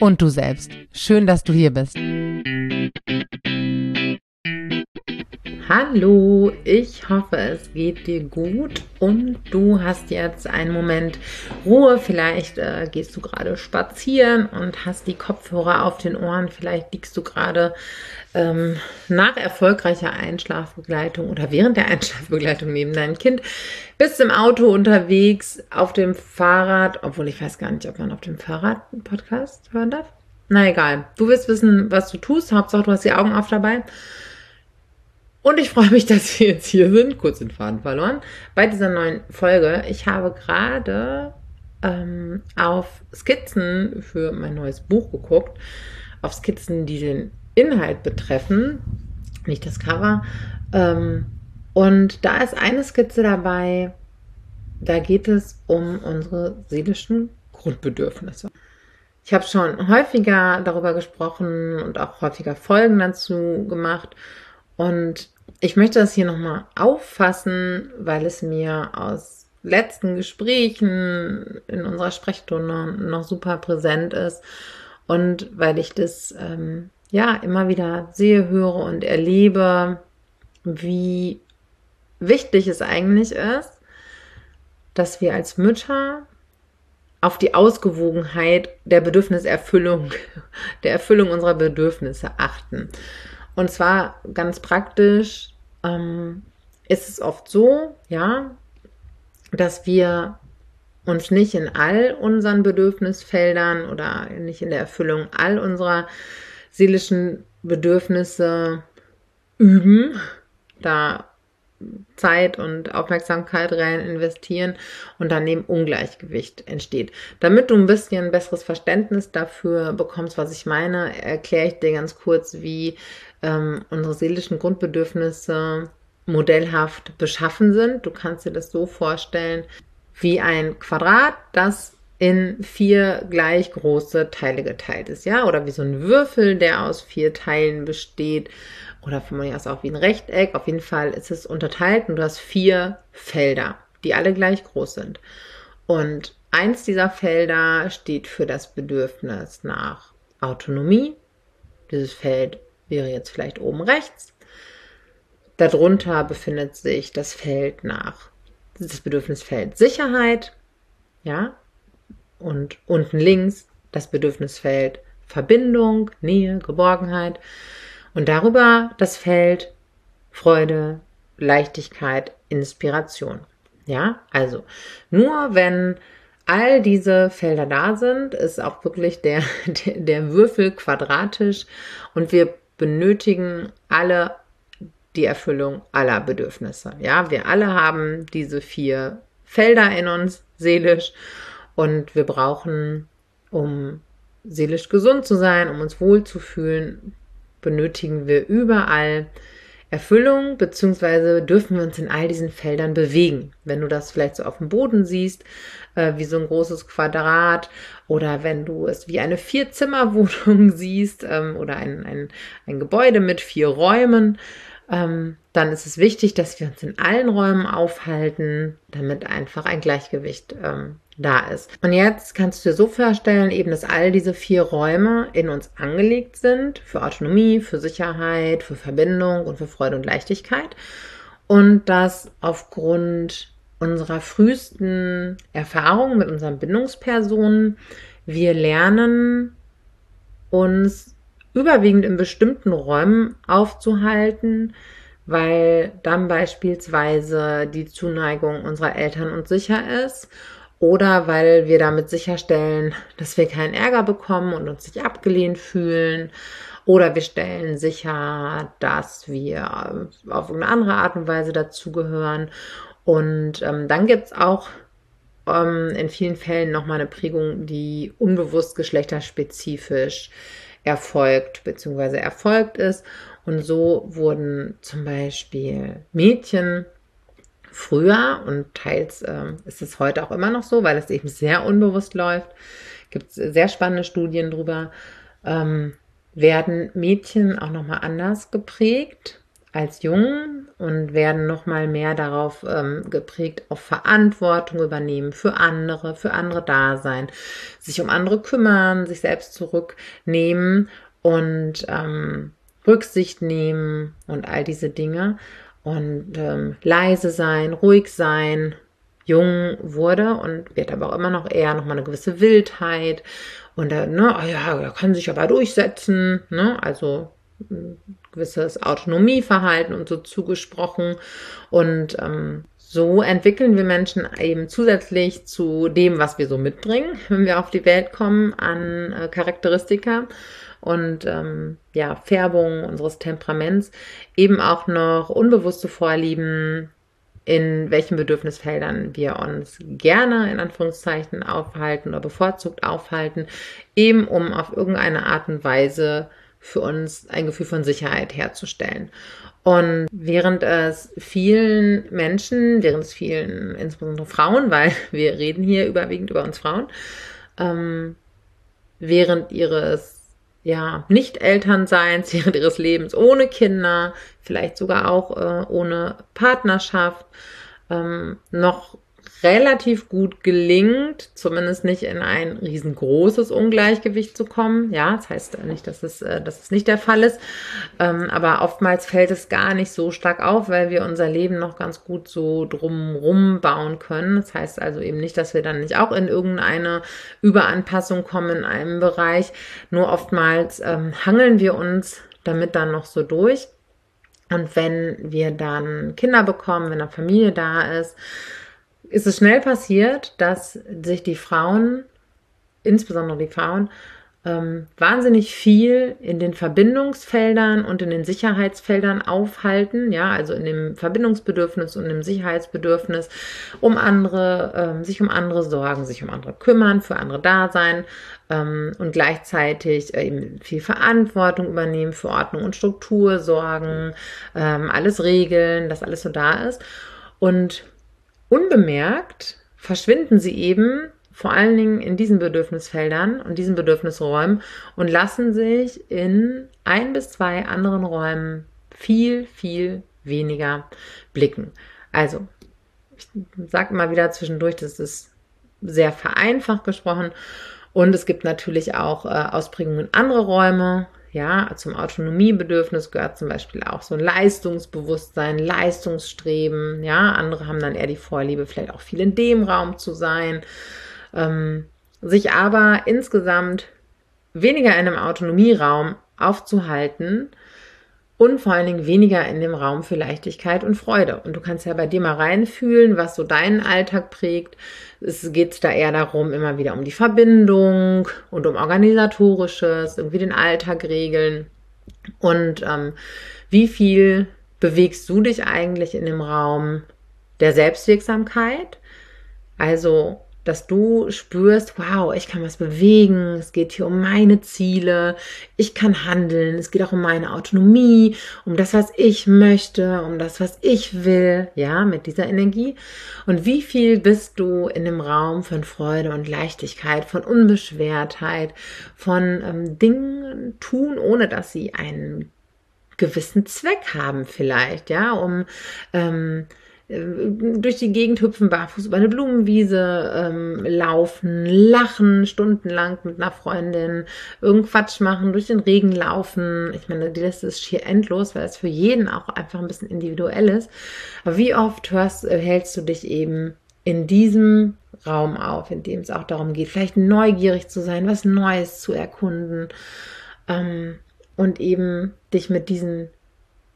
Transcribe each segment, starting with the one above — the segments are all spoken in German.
und du selbst. Schön, dass du hier bist. Hallo, ich hoffe, es geht dir gut und du hast jetzt einen Moment Ruhe. Vielleicht äh, gehst du gerade spazieren und hast die Kopfhörer auf den Ohren. Vielleicht liegst du gerade ähm, nach erfolgreicher Einschlafbegleitung oder während der Einschlafbegleitung neben deinem Kind. Bist im Auto unterwegs, auf dem Fahrrad, obwohl ich weiß gar nicht, ob man auf dem Fahrrad einen Podcast hören darf. Na egal, du wirst wissen, was du tust. Hauptsache, du hast die Augen auf dabei. Und ich freue mich, dass wir jetzt hier sind. Kurz den Faden verloren. Bei dieser neuen Folge. Ich habe gerade ähm, auf Skizzen für mein neues Buch geguckt. Auf Skizzen, die den Inhalt betreffen, nicht das Cover. Ähm, und da ist eine Skizze dabei, da geht es um unsere seelischen Grundbedürfnisse. Ich habe schon häufiger darüber gesprochen und auch häufiger Folgen dazu gemacht. Und ich möchte das hier nochmal auffassen, weil es mir aus letzten Gesprächen in unserer Sprechstunde noch super präsent ist und weil ich das ähm, ja immer wieder sehe, höre und erlebe, wie wichtig es eigentlich ist, dass wir als Mütter auf die Ausgewogenheit der Bedürfniserfüllung, der Erfüllung unserer Bedürfnisse achten. Und zwar ganz praktisch ähm, ist es oft so, ja, dass wir uns nicht in all unseren Bedürfnisfeldern oder nicht in der Erfüllung all unserer seelischen Bedürfnisse üben, da Zeit und Aufmerksamkeit rein investieren und dann eben Ungleichgewicht entsteht. Damit du ein bisschen ein besseres Verständnis dafür bekommst, was ich meine, erkläre ich dir ganz kurz, wie ähm, unsere seelischen Grundbedürfnisse modellhaft beschaffen sind. Du kannst dir das so vorstellen wie ein Quadrat, das in vier gleich große Teile geteilt ist, ja, oder wie so ein Würfel, der aus vier Teilen besteht oder von mir aus auch wie ein Rechteck. Auf jeden Fall ist es unterteilt und du hast vier Felder, die alle gleich groß sind. Und eins dieser Felder steht für das Bedürfnis nach Autonomie. Dieses Feld wäre jetzt vielleicht oben rechts. Darunter befindet sich das Feld nach, das Bedürfnisfeld Sicherheit, ja, und unten links das Bedürfnisfeld Verbindung, Nähe, Geborgenheit. Und darüber das Feld Freude, Leichtigkeit, Inspiration. Ja, also nur wenn all diese Felder da sind, ist auch wirklich der, der, Würfel quadratisch und wir benötigen alle die Erfüllung aller Bedürfnisse. Ja, wir alle haben diese vier Felder in uns seelisch und wir brauchen, um seelisch gesund zu sein, um uns wohlzufühlen, benötigen wir überall Erfüllung, beziehungsweise dürfen wir uns in all diesen Feldern bewegen. Wenn du das vielleicht so auf dem Boden siehst, äh, wie so ein großes Quadrat, oder wenn du es wie eine Vierzimmerwohnung siehst, ähm, oder ein, ein, ein Gebäude mit vier Räumen, ähm, dann ist es wichtig, dass wir uns in allen Räumen aufhalten, damit einfach ein Gleichgewicht ähm, da ist. Und jetzt kannst du dir so vorstellen, eben, dass all diese vier Räume in uns angelegt sind für Autonomie, für Sicherheit, für Verbindung und für Freude und Leichtigkeit. Und dass aufgrund unserer frühesten Erfahrungen mit unseren Bindungspersonen wir lernen, uns überwiegend in bestimmten Räumen aufzuhalten, weil dann beispielsweise die Zuneigung unserer Eltern uns sicher ist oder weil wir damit sicherstellen, dass wir keinen Ärger bekommen und uns nicht abgelehnt fühlen. Oder wir stellen sicher, dass wir auf eine andere Art und Weise dazugehören. Und ähm, dann gibt es auch ähm, in vielen Fällen nochmal eine Prägung, die unbewusst geschlechterspezifisch erfolgt bzw. erfolgt ist. Und so wurden zum Beispiel Mädchen früher und teils äh, ist es heute auch immer noch so, weil es eben sehr unbewusst läuft. Gibt es sehr spannende Studien drüber. Ähm, werden Mädchen auch nochmal anders geprägt als Jungen und werden nochmal mehr darauf ähm, geprägt, auf Verantwortung übernehmen für andere, für andere da sein, sich um andere kümmern, sich selbst zurücknehmen und ähm, Rücksicht nehmen und all diese Dinge. Und ähm, leise sein, ruhig sein, jung wurde und wird aber auch immer noch eher noch mal eine gewisse Wildheit und äh, ne, oh ja, er kann sich aber durchsetzen, ne, also gewisses Autonomieverhalten und so zugesprochen. Und ähm, so entwickeln wir Menschen eben zusätzlich zu dem, was wir so mitbringen, wenn wir auf die Welt kommen, an äh, Charakteristika und ähm, ja, Färbung unseres Temperaments, eben auch noch unbewusste Vorlieben, in welchen Bedürfnisfeldern wir uns gerne in Anführungszeichen aufhalten oder bevorzugt aufhalten, eben um auf irgendeine Art und Weise für uns ein Gefühl von Sicherheit herzustellen. Und während es vielen Menschen, während es vielen, insbesondere Frauen, weil wir reden hier überwiegend über uns Frauen, ähm, während ihres ja, Nicht-Elternseins, während ihres Lebens ohne Kinder, vielleicht sogar auch äh, ohne Partnerschaft, ähm, noch relativ gut gelingt, zumindest nicht in ein riesengroßes Ungleichgewicht zu kommen. Ja, das heißt nicht, dass es, äh, dass es nicht der Fall ist, ähm, aber oftmals fällt es gar nicht so stark auf, weil wir unser Leben noch ganz gut so drumrum bauen können. Das heißt also eben nicht, dass wir dann nicht auch in irgendeine Überanpassung kommen in einem Bereich. Nur oftmals ähm, hangeln wir uns damit dann noch so durch. Und wenn wir dann Kinder bekommen, wenn eine Familie da ist, ist es schnell passiert, dass sich die Frauen, insbesondere die Frauen, ähm, wahnsinnig viel in den Verbindungsfeldern und in den Sicherheitsfeldern aufhalten, ja, also in dem Verbindungsbedürfnis und im Sicherheitsbedürfnis, um andere, ähm, sich um andere sorgen, sich um andere kümmern, für andere da sein ähm, und gleichzeitig äh, eben viel Verantwortung übernehmen, für Ordnung und Struktur sorgen, ähm, alles regeln, dass alles so da ist. Und unbemerkt verschwinden sie eben vor allen Dingen in diesen Bedürfnisfeldern und diesen Bedürfnisräumen und lassen sich in ein bis zwei anderen Räumen viel, viel weniger blicken. Also, ich sage immer wieder zwischendurch, das ist sehr vereinfacht gesprochen. Und es gibt natürlich auch äh, Ausprägungen andere Räume. Ja, zum Autonomiebedürfnis gehört zum Beispiel auch so ein Leistungsbewusstsein, Leistungsstreben. Ja, andere haben dann eher die Vorliebe, vielleicht auch viel in dem Raum zu sein. Ähm, sich aber insgesamt weniger in einem Autonomieraum aufzuhalten und vor allen Dingen weniger in dem Raum für Leichtigkeit und Freude. Und du kannst ja bei dir mal reinfühlen, was so deinen Alltag prägt. Es geht da eher darum, immer wieder um die Verbindung und um organisatorisches, irgendwie den Alltag regeln. Und ähm, wie viel bewegst du dich eigentlich in dem Raum der Selbstwirksamkeit? Also dass du spürst, wow, ich kann was bewegen, es geht hier um meine Ziele, ich kann handeln, es geht auch um meine Autonomie, um das, was ich möchte, um das, was ich will, ja, mit dieser Energie. Und wie viel bist du in dem Raum von Freude und Leichtigkeit, von Unbeschwertheit, von ähm, Dingen tun, ohne dass sie einen gewissen Zweck haben vielleicht, ja, um ähm, äh, durch die Gegend hüpfen, barfuß über eine Blumenwiese ähm, laufen, lachen stundenlang mit einer Freundin, irgendeinen Quatsch machen, durch den Regen laufen. Ich meine, die Liste ist schier endlos, weil es für jeden auch einfach ein bisschen individuell ist. Aber wie oft hörst, äh, hältst du dich eben in diesem Raum auf, in dem es auch darum geht, vielleicht neugierig zu sein, was Neues zu erkunden ähm, und eben dich mit diesen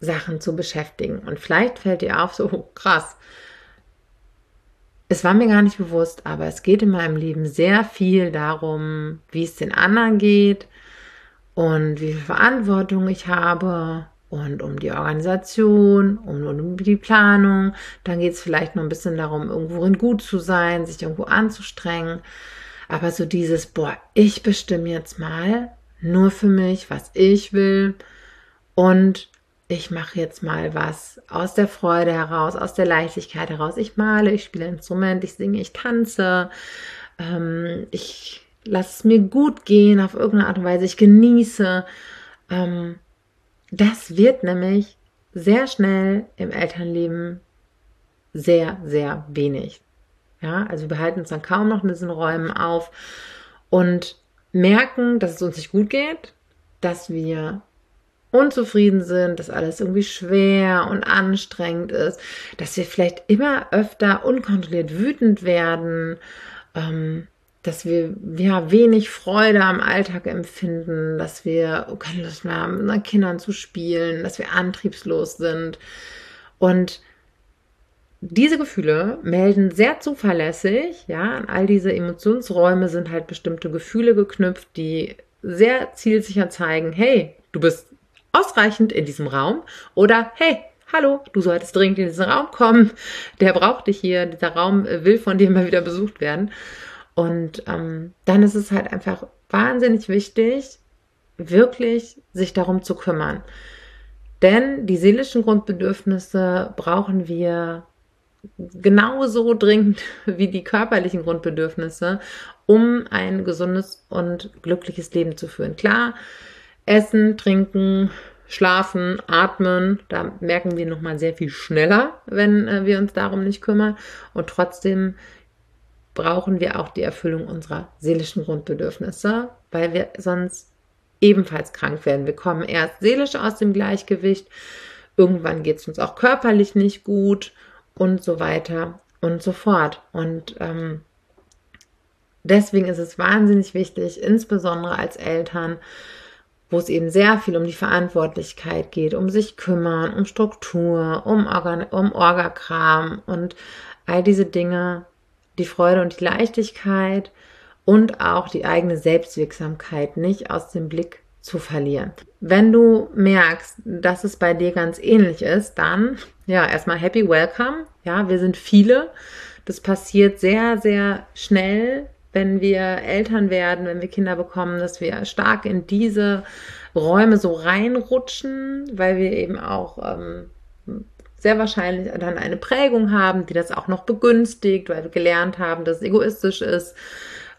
Sachen zu beschäftigen. Und vielleicht fällt dir auf, so oh, krass. Es war mir gar nicht bewusst, aber es geht in meinem Leben sehr viel darum, wie es den anderen geht und wie viel Verantwortung ich habe und um die Organisation, um, um die Planung. Dann geht es vielleicht noch ein bisschen darum, irgendworin gut zu sein, sich irgendwo anzustrengen. Aber so dieses, boah, ich bestimme jetzt mal nur für mich, was ich will. Und ich mache jetzt mal was aus der Freude heraus, aus der Leichtigkeit heraus. Ich male, ich spiele Instrument, ich singe, ich tanze. Ähm, ich lasse es mir gut gehen auf irgendeine Art und Weise. Ich genieße. Ähm, das wird nämlich sehr schnell im Elternleben sehr, sehr wenig. Ja, also wir halten uns dann kaum noch in diesen Räumen auf und merken, dass es uns nicht gut geht, dass wir unzufrieden sind, dass alles irgendwie schwer und anstrengend ist, dass wir vielleicht immer öfter unkontrolliert wütend werden, ähm, dass wir ja wenig Freude am Alltag empfinden, dass wir keine Lust mehr haben, mit unseren Kindern zu spielen, dass wir antriebslos sind. Und diese Gefühle melden sehr zuverlässig, ja, an all diese Emotionsräume sind halt bestimmte Gefühle geknüpft, die sehr zielsicher zeigen, hey, du bist ausreichend in diesem Raum oder hey, hallo, du solltest dringend in diesen Raum kommen, der braucht dich hier, dieser Raum will von dir mal wieder besucht werden. Und ähm, dann ist es halt einfach wahnsinnig wichtig, wirklich sich darum zu kümmern. Denn die seelischen Grundbedürfnisse brauchen wir genauso dringend wie die körperlichen Grundbedürfnisse, um ein gesundes und glückliches Leben zu führen. Klar, Essen, Trinken, Schlafen, Atmen, da merken wir nochmal sehr viel schneller, wenn äh, wir uns darum nicht kümmern. Und trotzdem brauchen wir auch die Erfüllung unserer seelischen Grundbedürfnisse, weil wir sonst ebenfalls krank werden. Wir kommen erst seelisch aus dem Gleichgewicht, irgendwann geht es uns auch körperlich nicht gut und so weiter und so fort. Und ähm, deswegen ist es wahnsinnig wichtig, insbesondere als Eltern, wo es eben sehr viel um die Verantwortlichkeit geht, um sich kümmern, um Struktur, um, Organ um Orgakram und all diese Dinge die Freude und die Leichtigkeit und auch die eigene Selbstwirksamkeit nicht aus dem Blick zu verlieren. Wenn du merkst, dass es bei dir ganz ähnlich ist, dann ja, erstmal happy welcome. Ja, wir sind viele. Das passiert sehr, sehr schnell, wenn wir Eltern werden, wenn wir Kinder bekommen, dass wir stark in diese Räume so reinrutschen, weil wir eben auch ähm, sehr wahrscheinlich dann eine Prägung haben, die das auch noch begünstigt, weil wir gelernt haben, dass es egoistisch ist,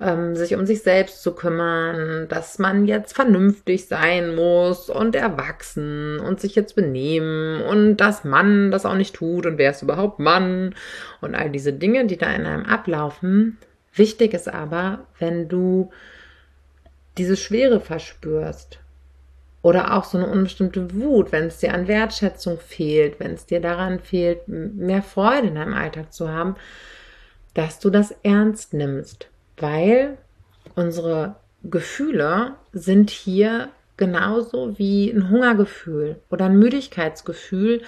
ähm, sich um sich selbst zu kümmern, dass man jetzt vernünftig sein muss und erwachsen und sich jetzt benehmen und dass man das auch nicht tut und wer ist überhaupt Mann und all diese Dinge, die da in einem ablaufen. Wichtig ist aber, wenn du diese Schwere verspürst oder auch so eine unbestimmte Wut, wenn es dir an Wertschätzung fehlt, wenn es dir daran fehlt, mehr Freude in deinem Alltag zu haben, dass du das ernst nimmst, weil unsere Gefühle sind hier genauso wie ein Hungergefühl oder ein Müdigkeitsgefühl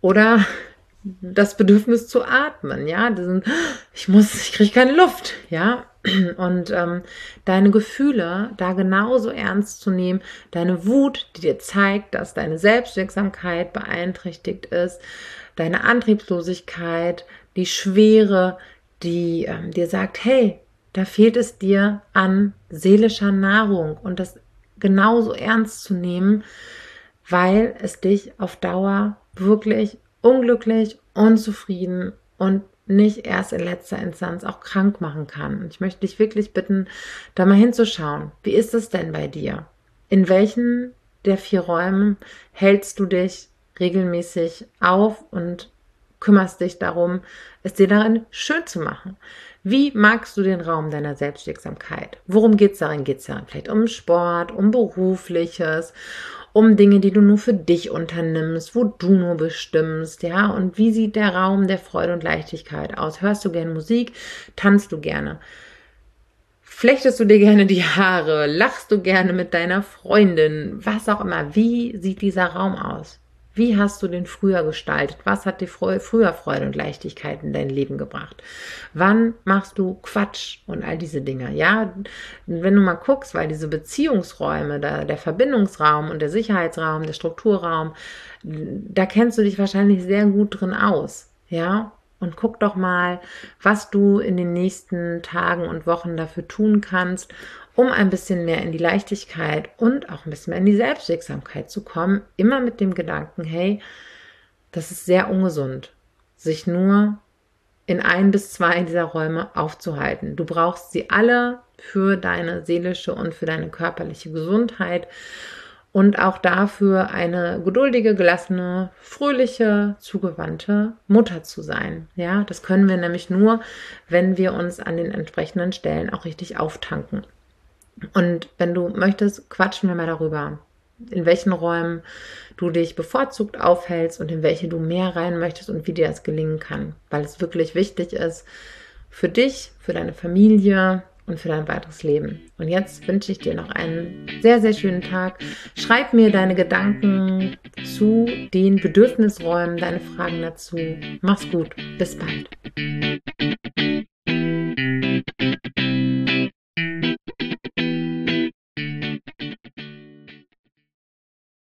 oder das Bedürfnis zu atmen, ja, diesen, ich muss, ich kriege keine Luft, ja, und ähm, deine Gefühle da genauso ernst zu nehmen, deine Wut, die dir zeigt, dass deine Selbstwirksamkeit beeinträchtigt ist, deine Antriebslosigkeit, die Schwere, die ähm, dir sagt, hey, da fehlt es dir an seelischer Nahrung. Und das genauso ernst zu nehmen, weil es dich auf Dauer wirklich unglücklich, unzufrieden und nicht erst in letzter Instanz auch krank machen kann. Und ich möchte dich wirklich bitten, da mal hinzuschauen. Wie ist es denn bei dir? In welchen der vier Räumen hältst du dich regelmäßig auf und kümmerst dich darum, es dir darin schön zu machen? Wie magst du den Raum deiner Selbstwirksamkeit? Worum geht es darin? Geht es darin vielleicht um Sport, um berufliches, um Dinge, die du nur für dich unternimmst, wo du nur bestimmst, ja? Und wie sieht der Raum der Freude und Leichtigkeit aus? Hörst du gerne Musik? Tanzt du gerne? Flechtest du dir gerne die Haare? Lachst du gerne mit deiner Freundin? Was auch immer. Wie sieht dieser Raum aus? Wie hast du den früher gestaltet? Was hat dir früher Freude und Leichtigkeit in dein Leben gebracht? Wann machst du Quatsch und all diese Dinge? Ja, wenn du mal guckst, weil diese Beziehungsräume, der, der Verbindungsraum und der Sicherheitsraum, der Strukturraum, da kennst du dich wahrscheinlich sehr gut drin aus. Ja, und guck doch mal, was du in den nächsten Tagen und Wochen dafür tun kannst, um ein bisschen mehr in die Leichtigkeit und auch ein bisschen mehr in die Selbstwirksamkeit zu kommen. Immer mit dem Gedanken, hey, das ist sehr ungesund, sich nur in ein bis zwei dieser Räume aufzuhalten. Du brauchst sie alle für deine seelische und für deine körperliche Gesundheit und auch dafür eine geduldige, gelassene, fröhliche, zugewandte Mutter zu sein. Ja, das können wir nämlich nur, wenn wir uns an den entsprechenden Stellen auch richtig auftanken. Und wenn du möchtest, quatschen wir mal darüber, in welchen Räumen du dich bevorzugt aufhältst und in welche du mehr rein möchtest und wie dir das gelingen kann, weil es wirklich wichtig ist für dich, für deine Familie, und für dein weiteres Leben. Und jetzt wünsche ich dir noch einen sehr, sehr schönen Tag. Schreib mir deine Gedanken zu den Bedürfnisräumen, deine Fragen dazu. Mach's gut. Bis bald.